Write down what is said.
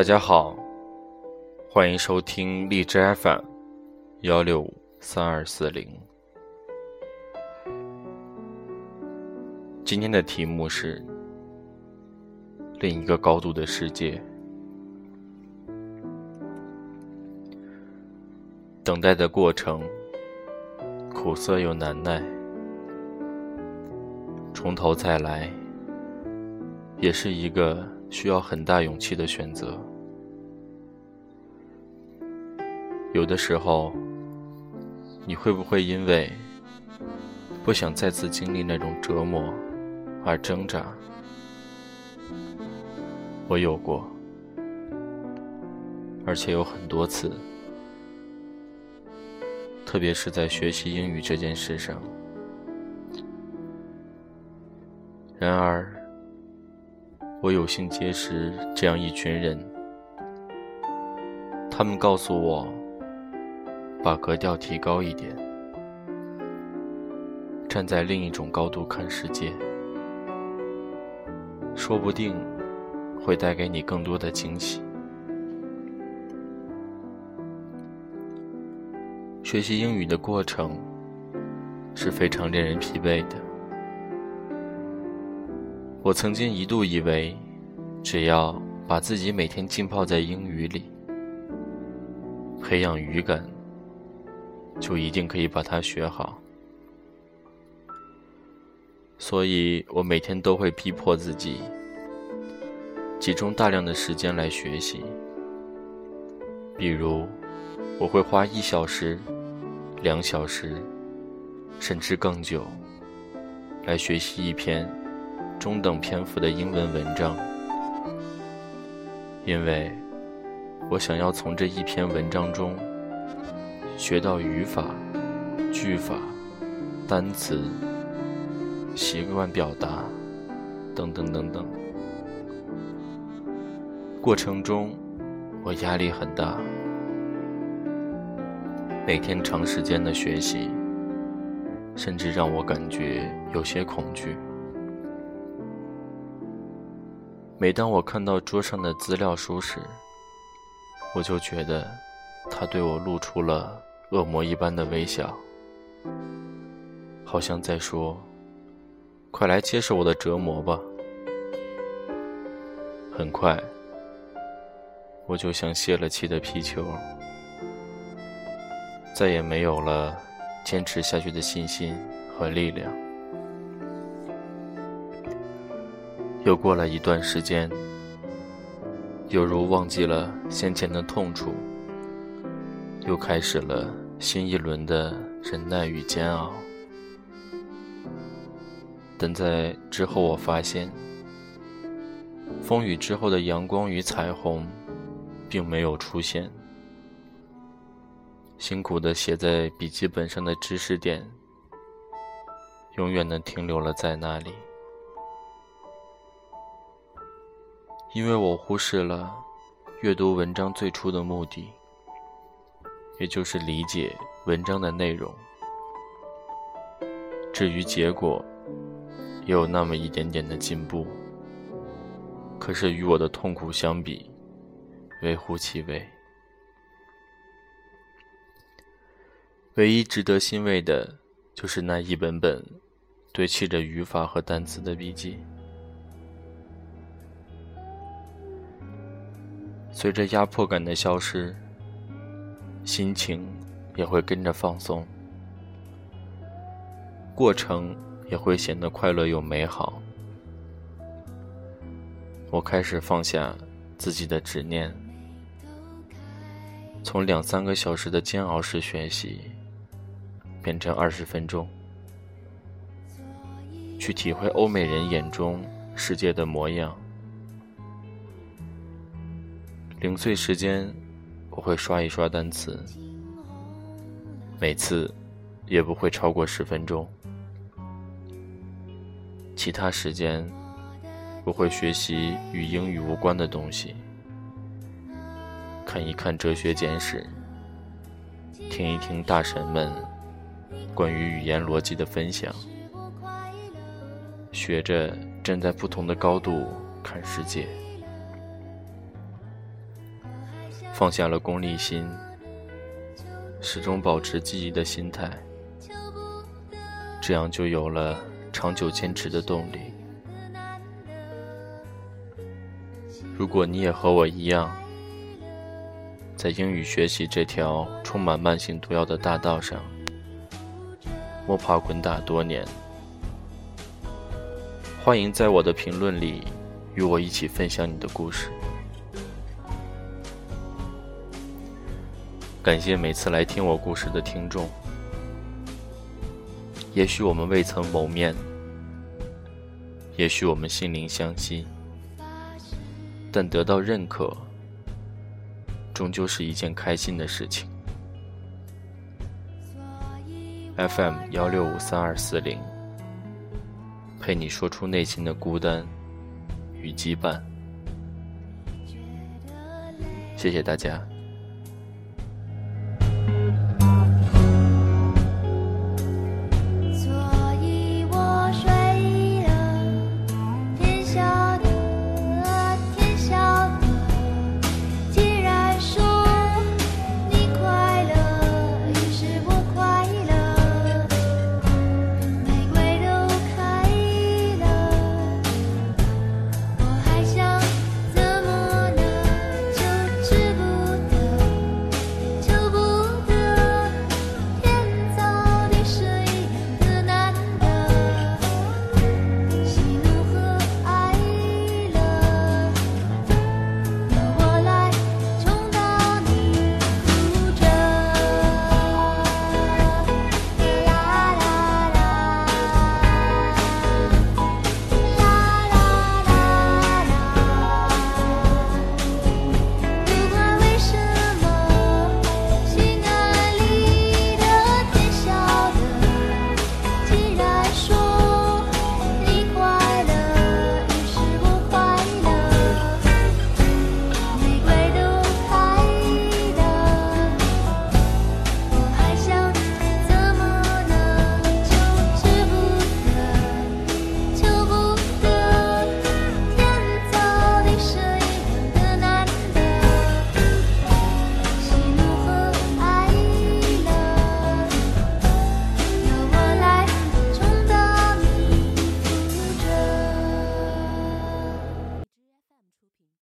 大家好，欢迎收听荔枝 FM 幺六五三二四零。今天的题目是另一个高度的世界。等待的过程，苦涩又难耐，从头再来，也是一个。需要很大勇气的选择。有的时候，你会不会因为不想再次经历那种折磨而挣扎？我有过，而且有很多次，特别是在学习英语这件事上。然而。我有幸结识这样一群人，他们告诉我，把格调提高一点，站在另一种高度看世界，说不定会带给你更多的惊喜。学习英语的过程是非常令人疲惫的。我曾经一度以为，只要把自己每天浸泡在英语里，培养语感，就一定可以把它学好。所以我每天都会逼迫自己，集中大量的时间来学习。比如，我会花一小时、两小时，甚至更久，来学习一篇。中等篇幅的英文文章，因为我想要从这一篇文章中学到语法、句法、单词、习惯表达等等等等。过程中我压力很大，每天长时间的学习，甚至让我感觉有些恐惧。每当我看到桌上的资料书时，我就觉得，它对我露出了恶魔一般的微笑，好像在说：“快来接受我的折磨吧。”很快，我就像泄了气的皮球，再也没有了坚持下去的信心和力量。又过了一段时间，犹如忘记了先前的痛楚，又开始了新一轮的忍耐与煎熬。但在之后，我发现，风雨之后的阳光与彩虹，并没有出现。辛苦的写在笔记本上的知识点，永远的停留了在那里。因为我忽视了阅读文章最初的目的，也就是理解文章的内容。至于结果，也有那么一点点的进步，可是与我的痛苦相比，微乎其微。唯一值得欣慰的，就是那一本本堆砌着语法和单词的笔记。随着压迫感的消失，心情也会跟着放松，过程也会显得快乐又美好。我开始放下自己的执念，从两三个小时的煎熬式学习，变成二十分钟，去体会欧美人眼中世界的模样。零碎时间，我会刷一刷单词，每次也不会超过十分钟。其他时间，我会学习与英语无关的东西，看一看哲学简史，听一听大神们关于语言逻辑的分享，学着站在不同的高度看世界。放下了功利心，始终保持积极的心态，这样就有了长久坚持的动力。如果你也和我一样，在英语学习这条充满慢性毒药的大道上摸爬滚打多年，欢迎在我的评论里与我一起分享你的故事。感谢每次来听我故事的听众。也许我们未曾谋面，也许我们心灵相惜，但得到认可，终究是一件开心的事情。FM 幺六五三二四零，陪你说出内心的孤单与羁绊。谢谢大家。